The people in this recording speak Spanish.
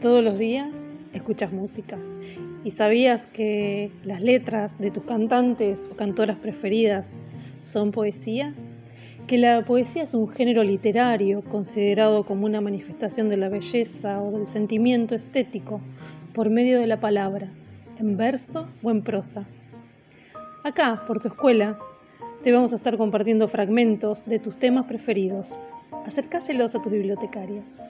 Todos los días escuchas música. ¿Y sabías que las letras de tus cantantes o cantoras preferidas son poesía? Que la poesía es un género literario considerado como una manifestación de la belleza o del sentimiento estético por medio de la palabra, en verso o en prosa. Acá, por tu escuela, te vamos a estar compartiendo fragmentos de tus temas preferidos. Acércaselos a tus bibliotecarias.